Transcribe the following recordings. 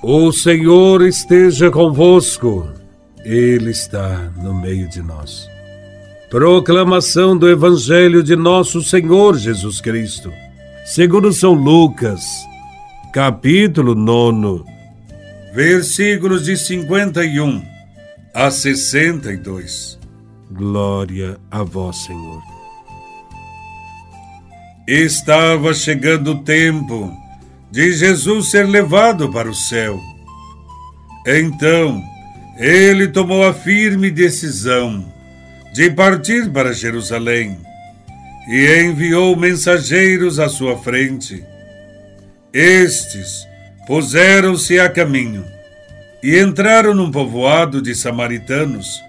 O Senhor esteja convosco, Ele está no meio de nós. Proclamação do Evangelho de Nosso Senhor Jesus Cristo, segundo São Lucas, capítulo 9, versículos de 51 a 62. Glória a Vós, Senhor. Estava chegando o tempo de Jesus ser levado para o céu. Então, ele tomou a firme decisão de partir para Jerusalém e enviou mensageiros à sua frente. Estes puseram-se a caminho e entraram num povoado de samaritanos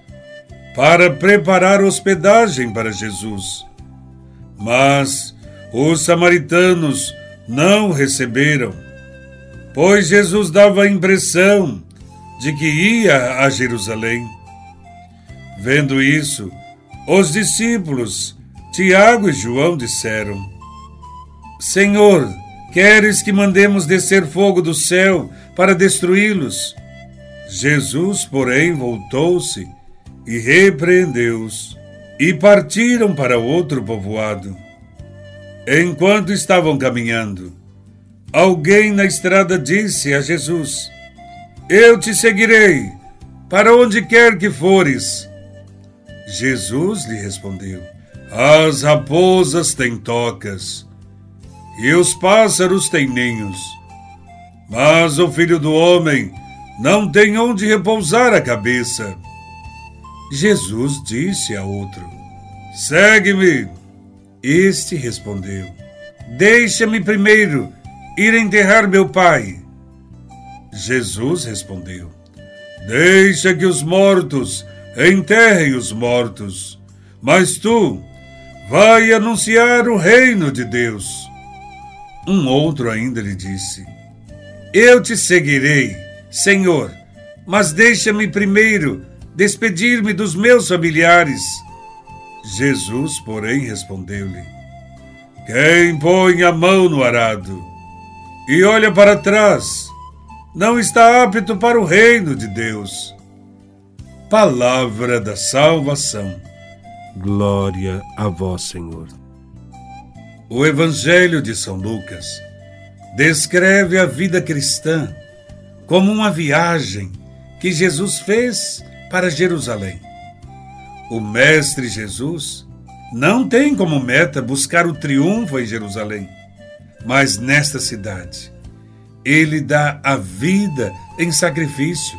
para preparar hospedagem para Jesus. Mas os samaritanos não receberam, pois Jesus dava a impressão de que ia a Jerusalém. Vendo isso, os discípulos, Tiago e João, disseram: Senhor, queres que mandemos descer fogo do céu para destruí-los? Jesus, porém, voltou-se e repreendeu-os, e partiram para outro povoado. Enquanto estavam caminhando, alguém na estrada disse a Jesus: Eu te seguirei, para onde quer que fores. Jesus lhe respondeu: As raposas têm tocas, e os pássaros têm ninhos, mas o filho do homem não tem onde repousar a cabeça. Jesus disse a outro: Segue-me. Este respondeu: Deixa-me primeiro ir enterrar meu pai. Jesus respondeu: Deixa que os mortos enterrem os mortos, mas tu vai anunciar o reino de Deus. Um outro ainda lhe disse: Eu te seguirei, Senhor, mas deixa-me primeiro despedir-me dos meus familiares. Jesus, porém, respondeu-lhe: Quem põe a mão no arado e olha para trás, não está apto para o reino de Deus. Palavra da salvação. Glória a vós, Senhor. O Evangelho de São Lucas descreve a vida cristã como uma viagem que Jesus fez para Jerusalém. O Mestre Jesus não tem como meta buscar o triunfo em Jerusalém, mas nesta cidade ele dá a vida em sacrifício.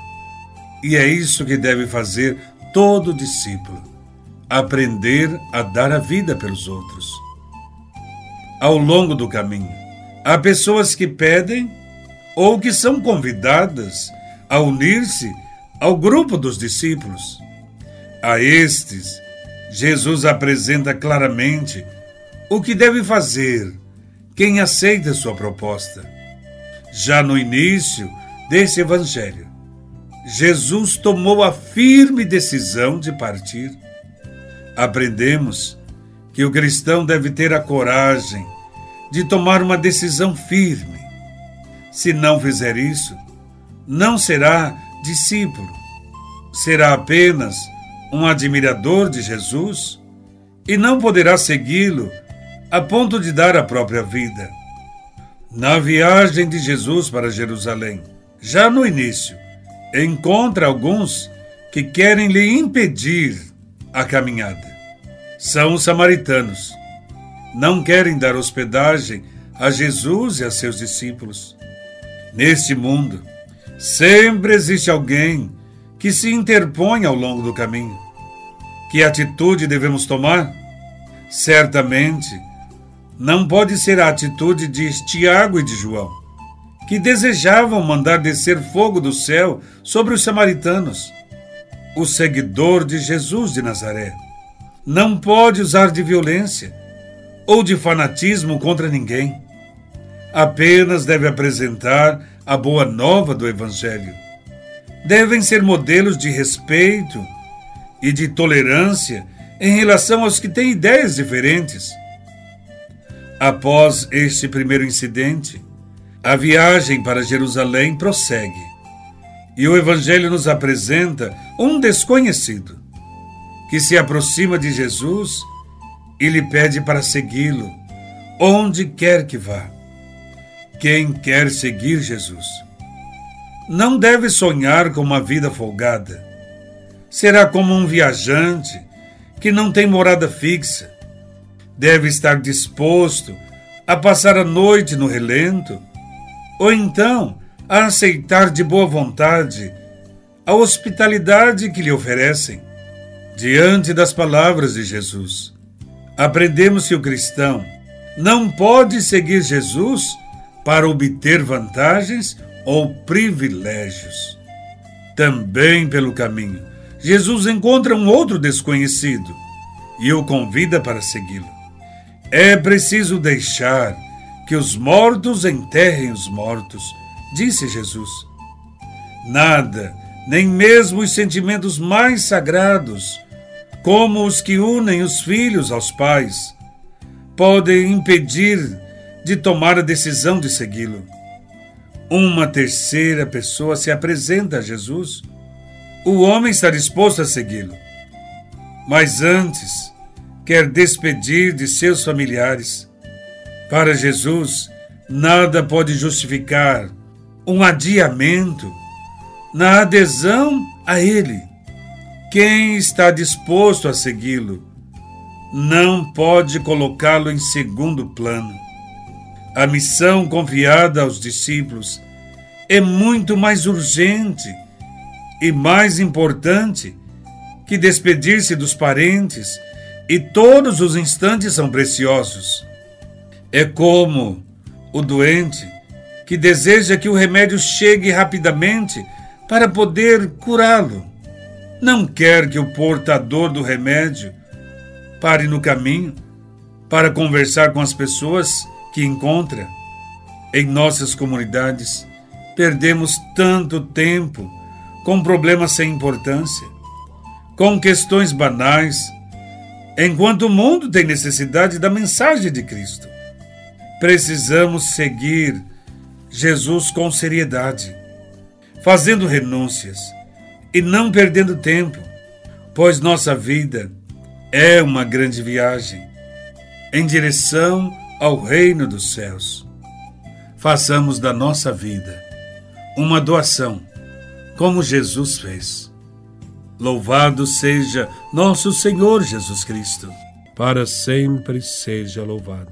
E é isso que deve fazer todo discípulo: aprender a dar a vida pelos outros. Ao longo do caminho, há pessoas que pedem ou que são convidadas a unir-se ao grupo dos discípulos. A estes, Jesus apresenta claramente o que deve fazer quem aceita sua proposta. Já no início desse evangelho, Jesus tomou a firme decisão de partir. Aprendemos que o cristão deve ter a coragem de tomar uma decisão firme. Se não fizer isso, não será discípulo. Será apenas um admirador de Jesus e não poderá segui-lo a ponto de dar a própria vida. Na viagem de Jesus para Jerusalém, já no início, encontra alguns que querem lhe impedir a caminhada. São os samaritanos. Não querem dar hospedagem a Jesus e a seus discípulos. Neste mundo, Sempre existe alguém que se interpõe ao longo do caminho. Que atitude devemos tomar? Certamente, não pode ser a atitude de Tiago e de João, que desejavam mandar descer fogo do céu sobre os samaritanos. O seguidor de Jesus de Nazaré não pode usar de violência ou de fanatismo contra ninguém. Apenas deve apresentar a boa nova do Evangelho. Devem ser modelos de respeito e de tolerância em relação aos que têm ideias diferentes. Após este primeiro incidente, A viagem para Jerusalém prossegue e o Evangelho nos apresenta um desconhecido que se aproxima de Jesus e lhe pede para segui-lo, onde quer que vá. Quem quer seguir Jesus não deve sonhar com uma vida folgada. Será como um viajante que não tem morada fixa. Deve estar disposto a passar a noite no relento, ou então a aceitar de boa vontade a hospitalidade que lhe oferecem. Diante das palavras de Jesus, aprendemos que o cristão não pode seguir Jesus para obter vantagens ou privilégios. Também pelo caminho, Jesus encontra um outro desconhecido e o convida para segui-lo. É preciso deixar que os mortos enterrem os mortos, disse Jesus. Nada, nem mesmo os sentimentos mais sagrados, como os que unem os filhos aos pais, podem impedir de tomar a decisão de segui-lo. Uma terceira pessoa se apresenta a Jesus. O homem está disposto a segui-lo. Mas antes, quer despedir de seus familiares. Para Jesus, nada pode justificar um adiamento na adesão a Ele. Quem está disposto a segui-lo não pode colocá-lo em segundo plano. A missão confiada aos discípulos é muito mais urgente e mais importante que despedir-se dos parentes, e todos os instantes são preciosos. É como o doente que deseja que o remédio chegue rapidamente para poder curá-lo não quer que o portador do remédio pare no caminho para conversar com as pessoas que encontra. Em nossas comunidades, perdemos tanto tempo com problemas sem importância, com questões banais, enquanto o mundo tem necessidade da mensagem de Cristo. Precisamos seguir Jesus com seriedade, fazendo renúncias e não perdendo tempo, pois nossa vida é uma grande viagem em direção ao reino dos céus. Façamos da nossa vida uma doação, como Jesus fez. Louvado seja nosso Senhor Jesus Cristo. Para sempre seja louvado.